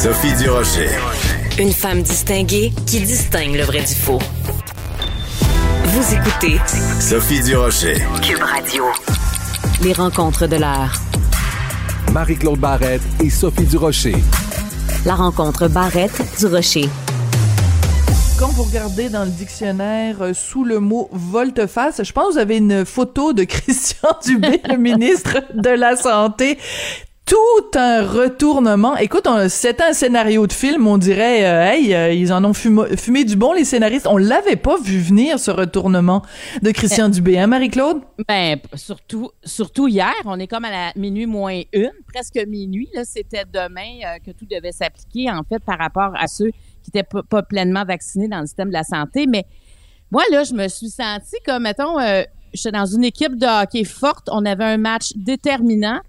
Sophie Durocher. Une femme distinguée qui distingue le vrai du faux. Vous écoutez Sophie Durocher. Cube Radio. Les rencontres de l'heure. Marie-Claude Barrette et Sophie Durocher. La rencontre Barrette du Rocher. Quand vous regardez dans le dictionnaire euh, sous le mot volte-face, je pense que vous avez une photo de Christian Dubé, le ministre de la Santé tout un retournement. Écoute, c'est un scénario de film, on dirait, euh, hey, euh, ils en ont fumé, du bon, les scénaristes. On l'avait pas vu venir, ce retournement de Christian Dubé, hein, Marie-Claude? Ben, surtout, surtout hier, on est comme à la minuit moins une, presque minuit, là, c'était demain euh, que tout devait s'appliquer, en fait, par rapport à ceux qui étaient pas pleinement vaccinés dans le système de la santé. Mais moi, là, je me suis sentie comme, mettons, j'étais dans une équipe de hockey forte, on avait un match déterminant,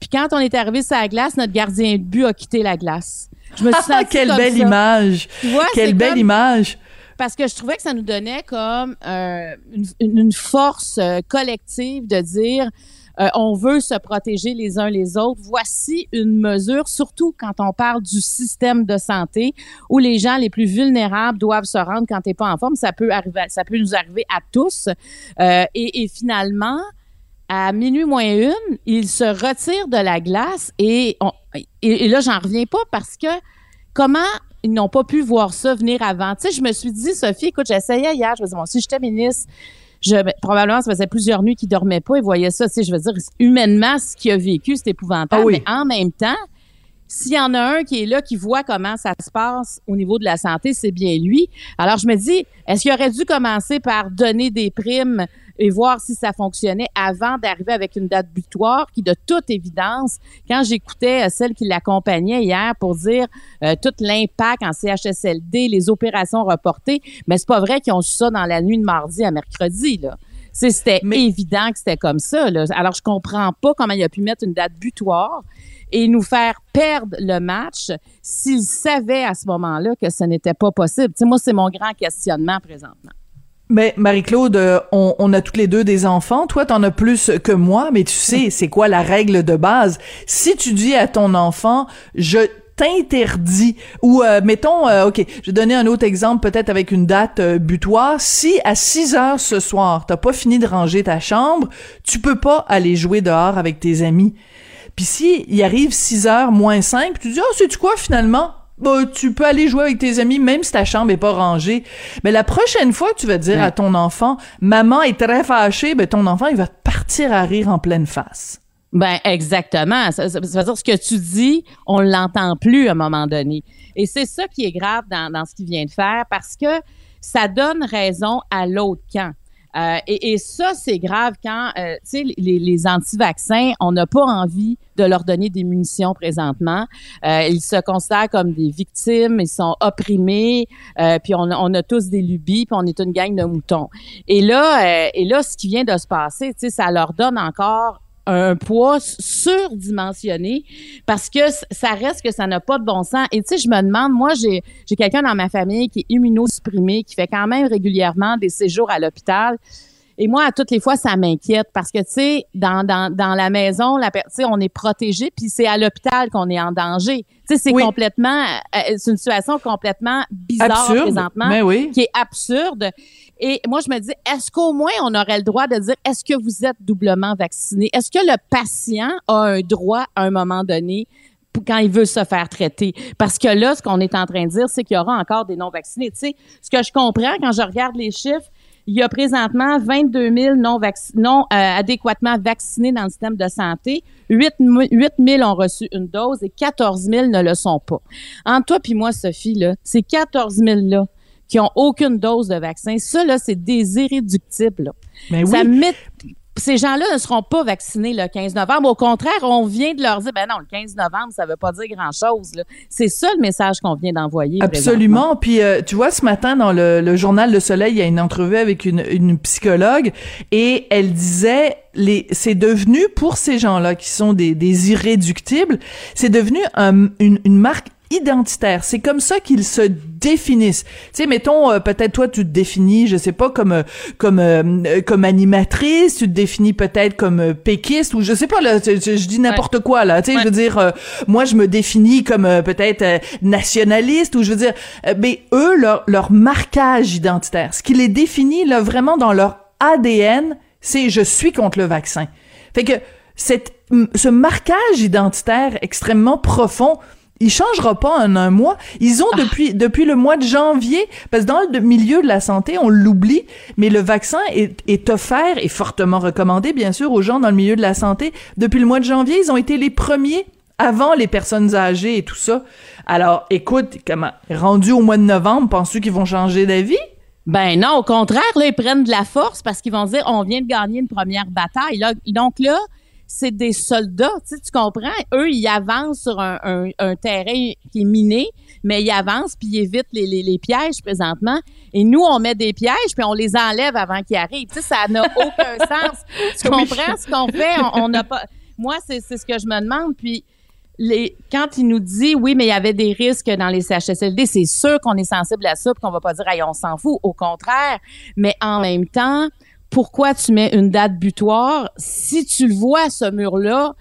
puis quand on est arrivé sur la glace, notre gardien de but a quitté la glace. Je me suis sentie Quelle belle image! Quelle belle image! Parce que je trouvais que ça nous donnait comme euh, une, force euh, collective de dire euh, on veut se protéger les uns les autres. Voici une mesure, surtout quand on parle du système de santé, où les gens les plus vulnérables doivent se rendre quand t'es pas en forme. Ça peut arriver, ça peut nous arriver à tous. et, et finalement, à minuit moins une, il se retire de la glace et, et, là, j'en reviens pas parce que comment ils n'ont pas pu voir ça venir avant? Tu sais, je me suis dit, Sophie, écoute, j'essayais hier, je me disais, bon, si j'étais ministre, je, probablement, ça faisait plusieurs nuits qu'il dormait pas et voyait ça. Tu sais, je veux dire, humainement, ce qu'il a vécu, c'est épouvantable. Ah mais en même temps, s'il y en a un qui est là, qui voit comment ça se passe au niveau de la santé, c'est bien lui. Alors, je me dis, est-ce qu'il aurait dû commencer par donner des primes et voir si ça fonctionnait avant d'arriver avec une date butoir qui, de toute évidence, quand j'écoutais euh, celle qui l'accompagnait hier pour dire euh, tout l'impact en CHSLD, les opérations reportées, mais c'est pas vrai qu'ils ont su ça dans la nuit de mardi à mercredi, là. C'était évident que c'était comme ça. Là. Alors, je comprends pas comment il a pu mettre une date butoir et nous faire perdre le match s'il savait à ce moment-là que ce n'était pas possible. Moi, c'est mon grand questionnement présentement. Mais Marie-Claude, euh, on, a toutes les deux des enfants. Toi, t'en as plus que moi, mais tu sais, c'est quoi la règle de base? Si tu dis à ton enfant, je t'interdis ou euh, mettons euh, OK, je vais donner un autre exemple peut-être avec une date butoir, si à 6 heures ce soir, t'as pas fini de ranger ta chambre, tu peux pas aller jouer dehors avec tes amis. Puis si il arrive 6 heures moins 5, tu dis "Oh, c'est tu quoi finalement? Bah, tu peux aller jouer avec tes amis même si ta chambre est pas rangée. Mais la prochaine fois que tu vas dire à ton enfant, maman est très fâchée, ben ton enfant il va partir à rire en pleine face. Ben exactement. Ça, veut dire ce que tu dis, on l'entend plus à un moment donné. Et c'est ça qui est grave dans, dans ce qu'il vient de faire parce que ça donne raison à l'autre camp. Euh, et, ça, c'est grave quand, euh, tu sais, les, les anti-vaccins, on n'a pas envie de leur donner des munitions présentement. Euh, ils se considèrent comme des victimes, ils sont opprimés, puis on, on, a tous des lubies, puis on est une gang de moutons. Et là, et là, ce qui vient de se passer, tu sais, ça leur donne encore un poids surdimensionné parce que ça reste que ça n'a pas de bon sens. Et tu sais, je me demande, moi, j'ai, j'ai quelqu'un dans ma famille qui est immunosupprimé, qui fait quand même régulièrement des séjours à l'hôpital. Et moi, à toutes les fois, ça m'inquiète parce que, tu sais, dans, dans, dans la maison, la, on est protégé, puis c'est à l'hôpital qu'on est en danger. Tu sais, c'est complètement, euh, c'est une situation complètement bizarre présentement, oui. qui est absurde. Et moi, je me dis, est-ce qu'au moins on aurait le droit de dire, est-ce que vous êtes doublement vacciné? Est-ce que le patient a un droit à un moment donné quand il veut se faire traiter? Parce que là, ce qu'on est en train de dire, c'est qu'il y aura encore des non-vaccinés. Tu sais, ce que je comprends quand je regarde les chiffres, il y a présentement 22 000 non, non euh, adéquatement vaccinés dans le système de santé. 8, 8 000 ont reçu une dose et 14 000 ne le sont pas. Entre toi puis moi, Sophie, là, ces 14 000-là, qui ont aucune dose de vaccin. Ça, là, c'est des irréductibles. Mais oui. ces gens-là ne seront pas vaccinés le 15 novembre. Au contraire, on vient de leur dire, ben non, le 15 novembre, ça veut pas dire grand-chose. C'est ça le message qu'on vient d'envoyer. Absolument. Puis, euh, tu vois, ce matin, dans le, journal Le Soleil, il y a une entrevue avec une, une psychologue et elle disait, les, c'est devenu, pour ces gens-là qui sont des, des irréductibles, c'est devenu une, une marque identitaire. C'est comme ça qu'ils se définissent. Tu sais, mettons, euh, peut-être toi, tu te définis, je sais pas, comme euh, comme euh, comme animatrice, tu te définis peut-être comme péquiste ou je sais pas là, je, dis n'importe quoi là. Tu sais, je veux dire, moi, je me définis comme peut-être nationaliste ou je veux dire, mais eux, leur leur marquage identitaire, ce qui les définit là vraiment dans leur ADN, c'est je suis contre le vaccin. Fait que cette ce marquage identitaire extrêmement profond, il changera pas en un mois. Ils ont ah. depuis depuis le mois de janvier, parce que dans le milieu de la santé, on l'oublie, mais le vaccin est, est offert et fortement recommandé, bien sûr, aux gens dans le milieu de la santé. Depuis le mois de janvier, ils ont été les premiers avant les personnes âgées et tout ça. Alors, écoute, comment rendu au mois de novembre, penses-tu qu'ils vont changer d'avis? Ben non, au contraire, là, ils prennent de la force parce qu'ils vont dire on vient de gagner une première bataille. Là, donc là, c'est des soldats, tu, tu comprends? Eux, ils avancent sur un, un, terrain qui est miné, mais ils avancent puis ils évitent les, les, les, pièges présentement. Et nous, on met des pièges puis on les enlève avant qu'ils arrivent. Tu sais, ça n'a aucun sens. Tu comprends ce qu'on fait? On n'a pas. Moi, c'est ce que je me demande. Puis les, quand il nous dit oui, mais il y avait des risques dans les CHSLD, c'est sûr qu'on est sensible à ça, puis qu'on va pas dire hey, on s'en fout. Au contraire, mais en même temps, pourquoi tu mets une date butoir. Si tu le vois ce mur là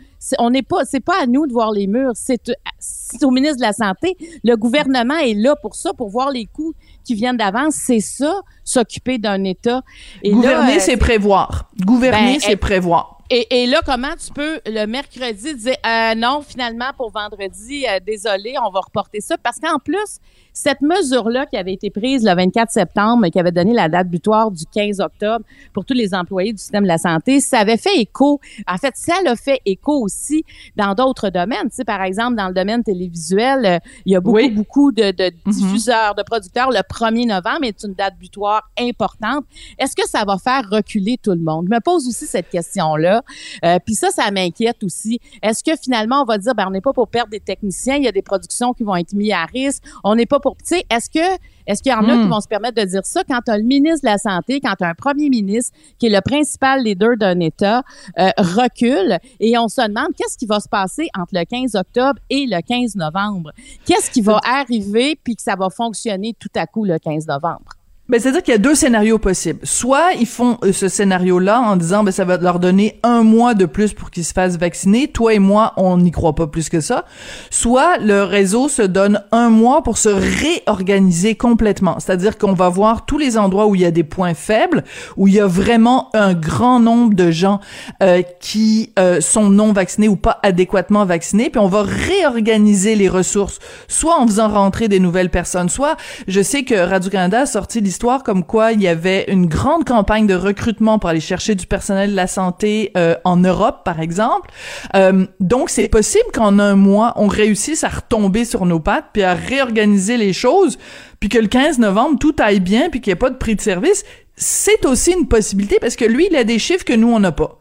n'est c'est pas à nous de voir les murs. C'est au ministre de la santé. Le gouvernement est là pour ça pour voir les coûts qui viennent d'avance c'est ça s'occuper d'un état et gouverner euh, c'est prévoir gouverner ben, c'est prévoir et, et, là, comment tu peux le mercredi dire euh, non, finalement, pour vendredi, euh, désolé, on va reporter ça? Parce qu'en plus, cette mesure-là qui avait été prise le 24 septembre, qui avait donné la date butoir du 15 octobre pour tous les employés du système de la santé, ça avait fait écho. En fait, ça l'a fait écho aussi dans d'autres domaines. Tu sais, par exemple, dans le domaine télévisuel, euh, il y a beaucoup, beaucoup de, de mm-hmm. diffuseurs, de producteurs. Le 1er novembre est une date butoir importante. Est-ce que ça va faire reculer tout le monde? Je me pose aussi cette question-là. Euh, Puis ça, ça m'inquiète aussi. Est-ce que finalement, on va dire, ben, on n'est pas pour perdre des techniciens, il y a des productions qui vont être mises à risque, on n'est pas pour, tu sais, est-ce que est-ce qu'il y en a qui hmm. vont se permettre de dire ça? Quand un ministre de la Santé, quand un premier ministre, qui est le principal leader d'un État, euh, recule et on se demande qu'est-ce qui va se passer entre le 15 octobre et le 15 novembre? Qu'est-ce qui va arriver puis que ça va fonctionner tout à coup le 15 novembre? Ben, c'est-à-dire qu'il y a deux scénarios possibles. Soit ils font euh, ce scénario-là en disant, ben, ça va leur donner un mois de plus pour qu'ils se fassent vacciner. Toi et moi, on n'y croit pas plus que ça. Soit le réseau se donne un mois pour se réorganiser complètement. C'est-à-dire qu'on va voir tous les endroits où il y a des points faibles, où il y a vraiment un grand nombre de gens euh, qui euh, sont non vaccinés ou pas adéquatement vaccinés, puis on va réorganiser les ressources, soit en faisant rentrer des nouvelles personnes, soit, je sais que Radio-Canada a sorti comme quoi il y avait une grande campagne de recrutement pour aller chercher du personnel de la santé euh, en Europe, par exemple. Euh, donc, c'est possible qu'en un mois, on réussisse à retomber sur nos pattes, puis à réorganiser les choses, puis que le 15 novembre, tout aille bien, puis qu'il n'y ait pas de prix de service. C'est aussi une possibilité parce que lui, il a des chiffres que nous, on n'a pas.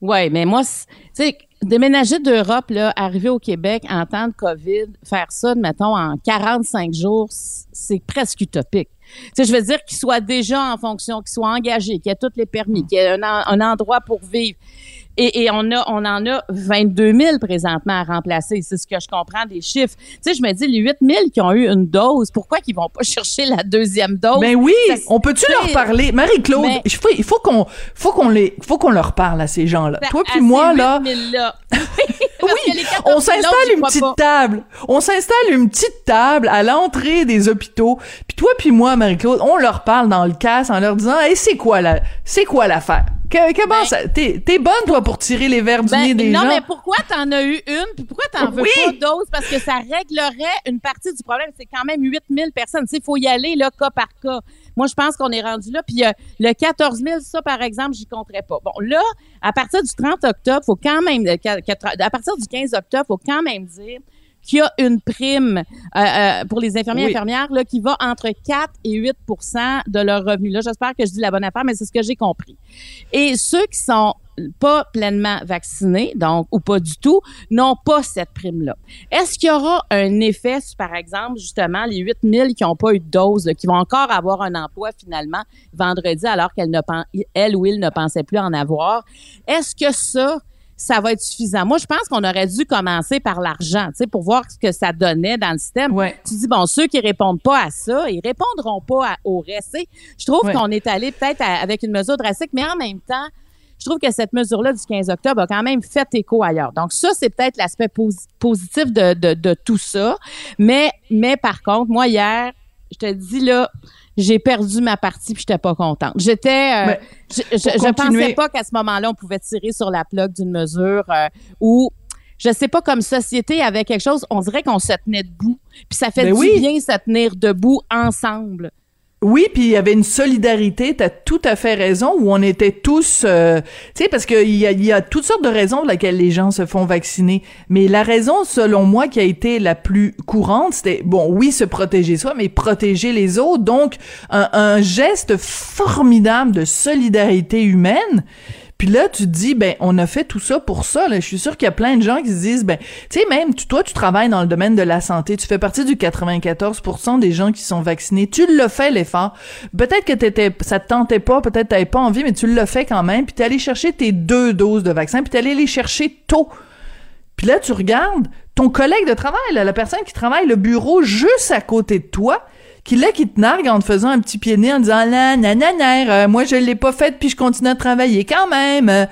Ouais, mais moi, tu sais, déménager d'Europe, là, arriver au Québec en temps de COVID, faire ça, mettons, en 45 jours, c'est presque utopique. Tu sais, je veux dire qu'il soit déjà en fonction, qu'il soit engagé, qu'il ait tous les permis, qu'il ait un, un endroit pour vivre. Et, et, on a, on en a 22 000 présentement à remplacer. C'est ce que je comprends des chiffres. Tu sais, je me dis, les 8 000 qui ont eu une dose, pourquoi qu'ils vont pas chercher la deuxième dose? Ben oui! on peut-tu leur parler? Marie-Claude, il faut, il faut qu'on, faut qu'on les, faut qu'on leur parle à ces gens-là. Ben, Toi puis moi, là. là. oui, on s'installe une petite table. On s'installe une petite table à l'entrée des hôpitaux. Puis toi puis moi, Marie-Claude, on leur parle dans le casse en leur disant, hey, c'est quoi la, c'est quoi l'affaire? comment ben, ça, t'es, bonne, toi, pour tirer les verres du ben, nez des non, gens? Non, mais pourquoi t'en as eu une, puis pourquoi t'en veux pas d'autres? Parce que ça réglerait une partie du problème. C'est quand même 8000 personnes. Il faut y aller, là, cas par cas. Moi, je pense qu'on est rendu là. Puis euh, le 14 000, ça, par exemple, j'y compterais pas. Bon, là, à partir du 30 octobre, faut quand même, à partir du 15 octobre, faut quand même dire qu'il y a une prime euh, euh, pour les infirmiers et Oui. infirmières là, qui va entre 4 et 8% de leur revenu. Là, j'espère que je dis la bonne affaire, mais c'est ce que j'ai compris. Et ceux qui sont pas pleinement vaccinés, donc ou pas du tout, n'ont pas cette prime-là. Est-ce qu'il y aura un effet sur, par exemple, justement, les 8000 qui n'ont pas eu de dose, qui vont encore avoir un emploi finalement vendredi alors qu'elle ne elle ou il ne pensait plus en avoir? Est-ce que ça, ça va être suffisant? Moi, je pense qu'on aurait dû commencer par l'argent, tu sais, pour voir ce que ça donnait dans le système. Ouais. Tu dis, bon, ceux qui répondent pas à ça, ils répondront pas à- au reste. Je trouve Ouais. qu'on est allé peut-être avec une mesure drastique, mais en même temps, je trouve que cette mesure-là du 15 octobre a quand même fait écho ailleurs. Donc ça, c'est peut-être l'aspect posi- positif de, de, de tout ça. Mais, mais par contre, moi, hier, je te dis là, j'ai perdu ma partie puis j'étais pas contente. J'étais, euh, je, je, je pensais pas qu'à ce moment-là, on pouvait tirer sur la plaque d'une mesure euh, où je sais pas, comme société, avec quelque chose, on dirait qu'on se tenait debout. Puis ça fait Ben du oui. bien se tenir debout ensemble. Oui, puis il y avait une solidarité, t'as tout à fait raison, où on était tous, euh, tu sais, parce qu'il y a, y a toutes sortes de raisons pour lesquelles les gens se font vacciner, mais la raison, selon moi, qui a été la plus courante, c'était, bon, oui, se protéger soi, mais protéger les autres, donc un, un geste formidable de solidarité humaine, puis là, tu te dis, ben, on a fait tout ça pour ça. Je suis sûre qu'il y a plein de gens qui se disent, ben, tu sais, même toi, tu travailles dans le domaine de la santé, tu fais partie du 94% des gens qui sont vaccinés. Tu l'as fait l'effort. Peut-être que t'étais, ça te tentait pas, peut-être t'avais pas envie, mais tu l'as fait quand même. Puis t'es allé chercher tes deux doses de vaccin, puis t'es allé les chercher tôt. Puis là, tu regardes ton collègue de travail, la personne qui travaille le bureau juste à côté de toi, qui là, qui te nargue en te faisant un petit pied de nez en disant là, nananaire, euh, moi je l'ai pas fait puis je continue à travailler quand même.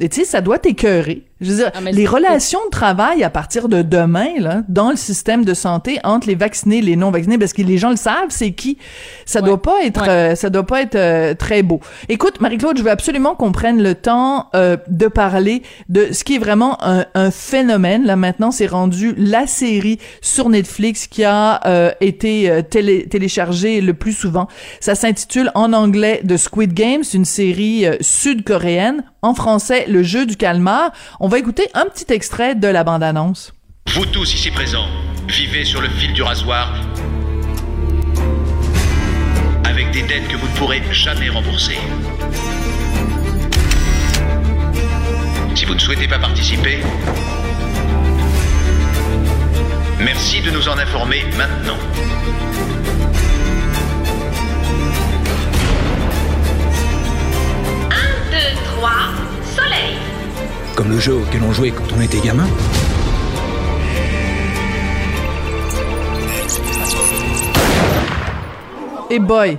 Et tu sais, ça doit t'écœurer. Je veux dire, Ah, les relations de travail à partir de demain, là, dans le système de santé, entre les vaccinés et les non vaccinés, parce que les gens le savent, c'est qui? Ça Ouais. doit pas être, Ouais. euh, ça doit pas être euh, très beau. Écoute, Marie-Claude, je veux absolument qu'on prenne le temps euh, de parler de ce qui est vraiment un, un phénomène. Là, maintenant, c'est rendu la série sur Netflix qui a euh, été télé- téléchargée le plus souvent. Ça s'intitule en anglais The Squid Game. C'est une série sud-coréenne. En français, Le jeu du calmar. On va écouter un petit extrait de la bande-annonce. Vous tous ici présents, vivez sur le fil du rasoir avec des dettes que vous ne pourrez jamais rembourser. Si vous ne souhaitez pas participer, merci de nous en informer maintenant. deux, trois. Comme le jeu auquel on jouait quand on était gamin. Et boy.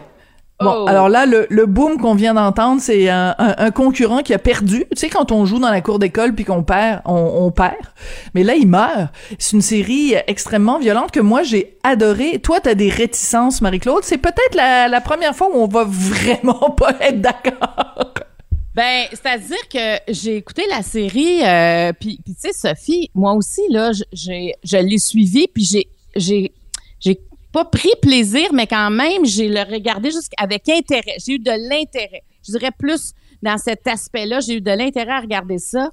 Bon, Oh. alors là, le, le boom qu'on vient d'entendre, c'est un, un- un concurrent qui a perdu. Tu sais, quand on joue dans la cour d'école puis qu'on perd, on, on perd. Mais là, il meurt. C'est une série extrêmement violente que moi, j'ai adoré. Toi, t'as des réticences, Marie-Claude. C'est peut-être la, la première fois où on va vraiment pas être d'accord. Ben, c'est-à-dire que j'ai écouté la série, euh, puis, tu sais, Sophie, moi aussi, là, j'ai, je l'ai suivie, puis j'ai, j'ai, j'ai pas pris plaisir, mais quand même, j'ai le regardé avec intérêt. J'ai eu de l'intérêt. Je dirais plus dans cet aspect-là, j'ai eu de l'intérêt à regarder ça.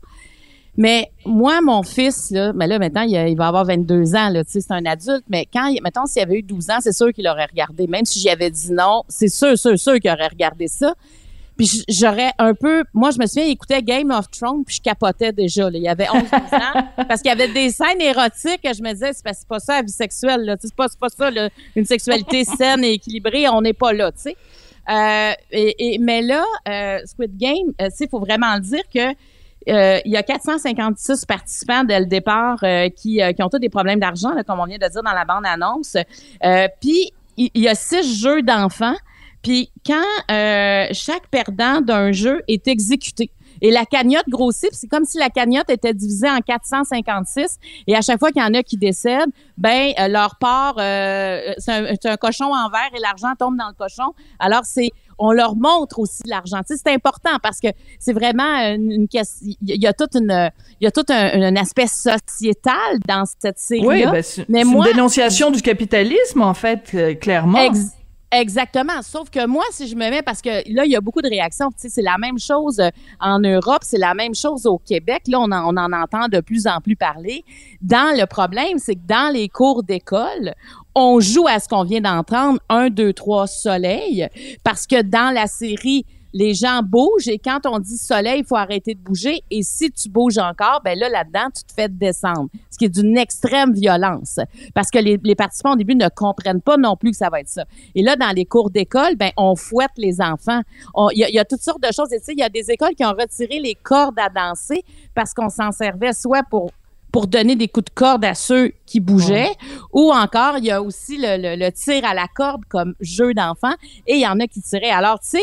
Mais moi, mon fils, là, mais là, maintenant, il, va avoir 22 ans, là, tu sais, c'est un adulte, mais quand, mettons, s'il avait eu 12 ans, c'est sûr qu'il aurait regardé. Même si j'y avais dit non, c'est sûr, sûr, sûr qu'il aurait regardé ça. Puis j'aurais un peu... Moi, je me souviens, il écoutait Game of Thrones, puis je capotais déjà. Là. Il y avait 11 12 ans. Parce qu'il y avait des scènes érotiques que je me disais, c'est pas, ça la vie sexuelle. C'est pas, c'est pas ça, là, une sexualité saine et équilibrée. On n'est pas là, tu sais. Euh, et, et- mais là, euh, Squid Game, euh, tu sais, il faut vraiment dire que euh, il y a 456 participants dès le départ euh, qui, euh, qui ont tous des problèmes d'argent, là, comme on vient de dire dans la bande-annonce. Euh, Puis, il il y a six jeux d'enfants. Puis, quand euh, chaque perdant d'un jeu est exécuté, et la cagnotte grossit, c'est comme si la cagnotte était divisée en 456. Et à chaque fois qu'il y en a qui décèdent, ben euh, leur part, euh, c'est un, un cochon en verre et l'argent tombe dans le cochon. Alors c'est, on leur montre aussi l'argent. Tu sais, c'est important parce que c'est vraiment une, question. Il y a toute une, il y a tout un, un aspect sociétal dans cette série-là. Oui, ben, c'est moi- une dénonciation du capitalisme, en fait, euh, clairement. Ex- Exactement. Sauf que moi, si je me mets, parce que là, il y a beaucoup de réactions. Tu sais, c'est la même chose euh, en Europe, c'est la même chose au Québec. Là, on en, on en entend de plus en plus parler. Dans le problème, c'est que dans les cours d'école, on joue à ce qu'on vient d'entendre, un, deux, trois, soleil, parce que dans la série les gens bougent et quand on dit soleil, il faut arrêter de bouger. Et si tu bouges encore, ben là, là-dedans, tu te fais descendre. Ce qui est d'une extrême violence. Parce que les, les, participants au début ne comprennent pas non plus que ça va être ça. Et là, dans les cours d'école, ben, on fouette les enfants. Il y, y, a toutes sortes de choses. Et tu sais, il y a des écoles qui ont retiré les cordes à danser parce qu'on s'en servait soit pour pour donner des coups de corde à ceux qui bougeaient, ou encore il y a aussi le, le, le tir à la corde comme jeu d'enfant, et il y en a qui tiraient. Alors tu sais,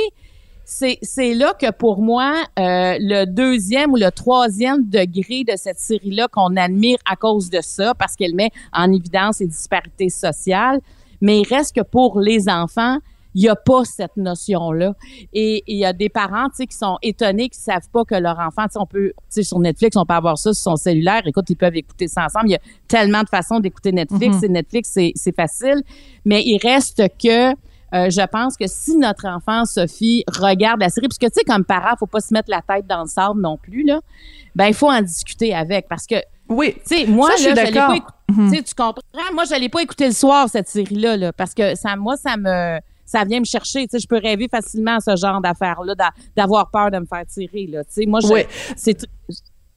c'est là que pour moi, euh, le deuxième ou le troisième degré de cette série-là qu'on admire à cause de ça, parce qu'elle met en évidence les disparités sociales, mais il reste que pour les enfants, il n'y a pas cette notion-là. Et il y a des parents, tu sais, qui sont étonnés, qui savent pas que leur enfant, tu sais, on peut, tu sais, sur Netflix, on peut avoir ça sur son cellulaire. Écoute, ils peuvent écouter ça ensemble. Il y a tellement de façons d'écouter Netflix. Mm -hmm. Et Netflix, c'est facile. Mais il reste que euh, je pense que si notre enfant, Sophie, regarde la série, parce que, tu sais, comme parent, faut pas se mettre la tête dans le sable non plus, là, ben, il faut en discuter avec, parce que, oui, tu sais, moi, ça, là, je pas écouté, mm -hmm. tu comprends? Moi, je l'ai pas écouté le soir, cette série-là, là, parce que ça, moi, ça me, ça vient me chercher. Tu sais, je peux rêver facilement à ce genre d'affaires-là, d'avoir peur de me faire tirer, là. Tu sais, moi, je, oui. c'est,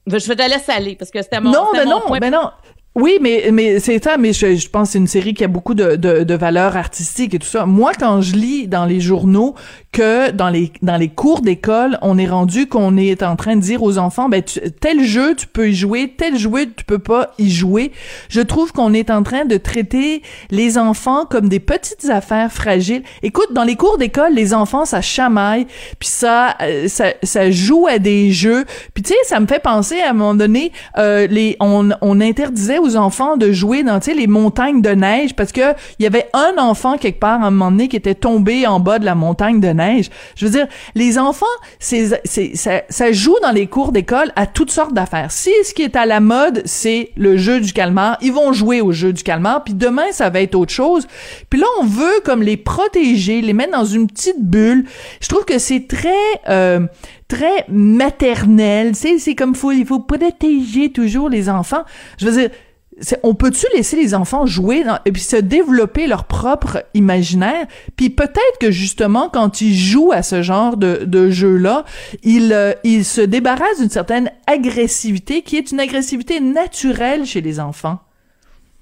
je vais te laisser aller, parce que c'était mon, non, mais mon non, point. mais non. Oui, mais mais c'est ça. Mais je, je pense c'est une série qui a beaucoup de, de, de valeurs artistiques et tout ça. Moi, quand je lis dans les journaux que dans les dans les cours d'école, on est rendu qu'on est en train de dire aux enfants, ben tu, tel jeu tu peux y jouer, tel jeu tu peux pas y jouer. Je trouve qu'on est en train de traiter les enfants comme des petites affaires fragiles. Écoute, dans les cours d'école, les enfants ça chamaille, puis ça, ça ça joue à des jeux. Puis tu sais, ça me fait penser à un moment donné, euh, les on on interdisait aux enfants de jouer dans les montagnes de neige parce que il y avait un enfant quelque part à un moment donné qui était tombé en bas de la montagne de neige. Je veux dire, les enfants, c'est c'est ça, joue dans les cours d'école à toutes sortes d'affaires. Si ce qui est à la mode, c'est le jeu du calmar, ils vont jouer au jeu du calmar, puis demain ça va être autre chose. Puis là on veut comme les protéger, les mettre dans une petite bulle. Je trouve que c'est très euh, très maternel, c'est c'est comme faut il faut protéger toujours les enfants. Je veux dire on peut-tu laisser les enfants jouer dans, et puis se développer leur propre imaginaire? Puis peut-être que justement quand ils jouent à ce genre de, de jeu là ils euh, ils se débarrassent d'une certaine agressivité qui est une agressivité naturelle chez les enfants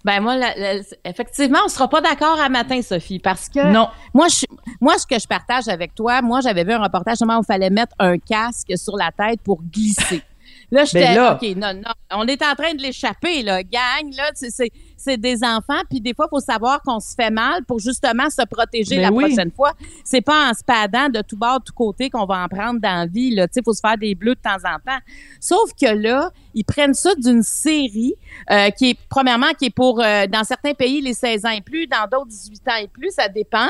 ben moi, la, la, effectivement, on sera pas d'accord à matin, Sophie, parce que non. Moi, je, moi, ce que je partage avec toi, moi, j'avais vu un reportage où il fallait mettre un casque sur la tête pour glisser. Là, j'étais, là... OK, non, non, on est en train de l'échapper, là, gang, là, c'est, c'est des enfants, puis des fois, il faut savoir qu'on se fait mal pour justement se protéger ben la oui. prochaine fois. C'est pas en se padant de tout bord, de tout côté qu'on va en prendre dans la vie, là, tu sais, faut se faire des bleus de temps en temps. Sauf que là, ils prennent ça d'une série euh, qui est, premièrement, qui est pour, euh, dans certains pays, les 16 ans et plus, dans d'autres, 18 ans et plus, ça dépend.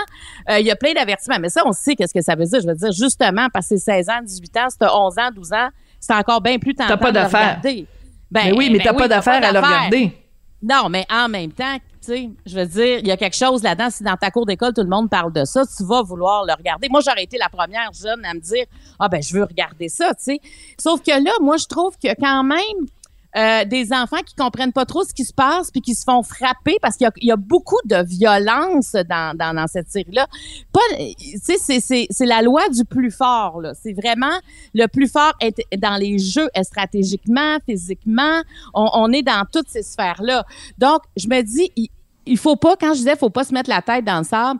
Euh, il y a plein d'avertissements, mais ça, on sait qu'est-ce que ça veut dire. Je veux dire, justement, parce que c'est 16 ans, 18 ans, c'est 11 ans, 12 ans, c'est encore bien plus tentant T'as pas d'affaires. Ben, mais oui, mais ben t'as oui, pas d'affaires à le regarder. Non, mais en même temps, tu sais, je veux dire, il y a quelque chose là-dedans. Si dans ta cour d'école, tout le monde parle de ça, tu vas vouloir le regarder. Moi, j'aurais été la première jeune à me dire, ah ben, je veux regarder ça, tu sais. Sauf que là, moi, je trouve que quand même, euh, des enfants qui comprennent pas trop ce qui se passe puis qui se font frapper parce qu'il y, a beaucoup de violence dans, cette série-là. C'est, la loi du plus fort. C'est vraiment le plus fort dans les jeux stratégiquement, physiquement. On, on est dans toutes ces sphères-là. Donc, je me dis, il, il faut pas, quand je disais, faut pas se mettre la tête dans le sable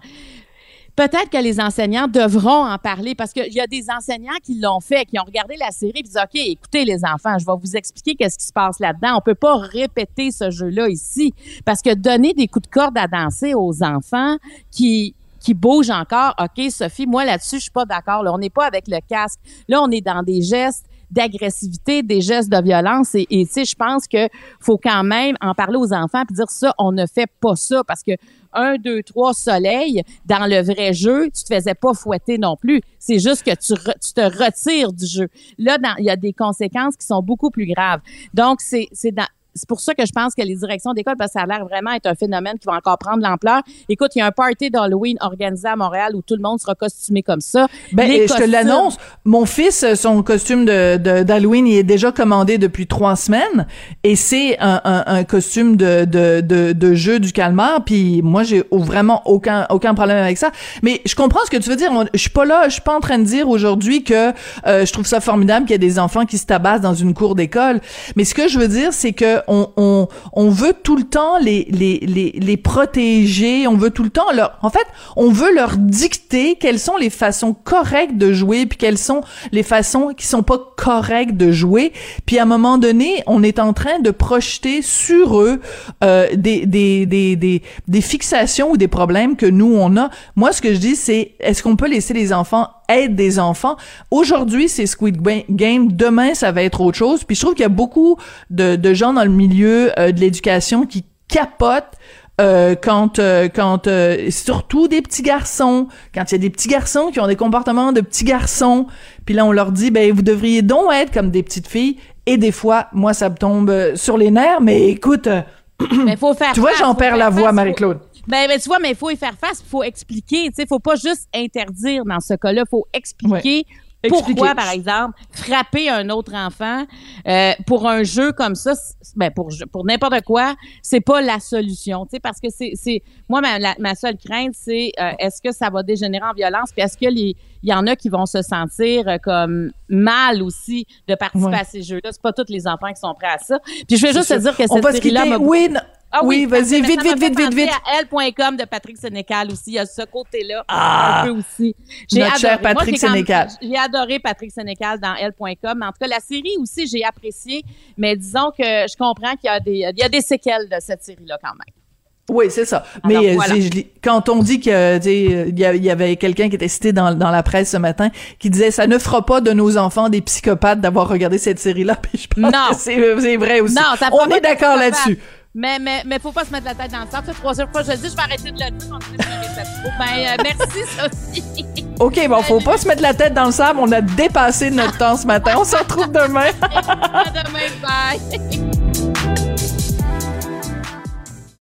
peut-être que les enseignants devront en parler parce qu'il y a des enseignants qui l'ont fait, qui ont regardé la série et disent OK, écoutez les enfants, je vais vous expliquer qu'est-ce qui se passe là-dedans. On peut pas répéter ce jeu-là ici parce que donner des coups de corde à danser aux enfants qui qui bougent encore. OK, Sophie, moi là-dessus, je suis pas d'accord. Là, on n'est pas avec le casque. Là, on est dans des gestes d'agressivité, des gestes de violence. Et, et tu sais, je pense que faut quand même en parler aux enfants puis dire ça, on ne fait pas ça parce que un, deux, trois soleils dans le vrai jeu, tu te faisais pas fouetter non plus. C'est juste que tu te retires du jeu. Là, il y a des conséquences qui sont beaucoup plus graves. Donc, c'est, c'est dans, c'est pour ça que je pense que les directions d'école, parce que ça a l'air vraiment être un phénomène qui va encore prendre l'ampleur. Écoute, il y a un party d'Halloween organisé à Montréal où tout le monde sera costumé comme ça. Ben, Les je te l'annonce, mon fils, euh, son costume de d'Halloween, il est déjà commandé depuis trois semaines, et c'est un, un, un costume de, de, de, de jeu du calmar, puis moi, j'ai vraiment aucun, aucun problème avec ça. Mais je comprends ce que tu veux dire. Je suis pas là, je suis pas en train de dire aujourd'hui que euh, je trouve ça formidable qu'il y ait des enfants qui se tabassent dans une cour d'école. Mais ce que je veux dire, c'est que on, on, veut tout le temps les, les, les, les protéger, on veut tout le temps leur, en fait, on veut leur dicter quelles sont les façons correctes de jouer, puis quelles sont les façons qui sont pas correctes de jouer. Puis à un moment donné, on est en train de projeter sur eux euh, des, des, des, des, des fixations ou des problèmes que nous, on a. Moi, ce que je dis, c'est est-ce qu'on peut laisser les enfants être des enfants? Aujourd'hui, c'est Squid Ga- Game. Demain, ça va être autre chose. Puis je trouve qu'il y a beaucoup de, de gens dans le milieu euh, de l'éducation qui capotent euh, quand euh, quand euh, surtout des petits garçons quand il y a des petits garçons qui ont des comportements de petits garçons puis là on leur dit ben vous devriez donc être comme des petites filles et des fois moi ça me tombe sur les nerfs mais écoute Mais faut faire tu vois j'en perds la voix Marie-Claude Ben, ben, tu vois, mais il faut y faire face, il faut expliquer. Tu sais, faut pas juste interdire dans ce cas-là. Il faut expliquer. Pourquoi, par exemple, frapper un autre enfant euh, pour un jeu comme ça, ben pour pour n'importe quoi, c'est pas la solution, tu sais, parce que c'est c'est moi ma, la- ma seule crainte c'est euh, est-ce que ça va dégénérer en violence, puis est-ce que les il y en a qui vont se sentir euh, comme mal aussi de participer Ouais. à ces jeux-là? C'est pas tous les enfants qui sont prêts à ça. Puis je vais juste te dire que cette série-là Oui. Ah Oui, vas-y, vite, vite, vite, vite, vite. à elle.com de Patrick Sénécal aussi. Il y a ce côté-là Ah! un peu aussi. Notre cher Patrick Sénécal. J'ai adoré Patrick Sénécal dans. Mais en tout cas, la série aussi, j'ai apprécié. Mais disons que je comprends qu'il y a des, il y a des séquelles de cette série-là quand même. Oui, c'est ça. Alors, Mais euh, voilà. quand on dit que euh, il y, avait quelqu'un qui était cité dans, dans la presse ce matin qui disait ça ne fera pas de nos enfants des psychopathes d'avoir regardé cette série-là. Puis je pense Non. que c'est c'est vrai aussi. Non, ça on est d'accord là-dessus. Mais, mais, mais faut pas se mettre la tête dans le sac. Ça, troisième fois, je le dis, je vais arrêter de le dire. On. Ben, euh, merci, Sophie. OK, bon, faut pas se mettre la tête dans le sable. On a dépassé notre temps ce matin. On se retrouve demain. à demain. Bye.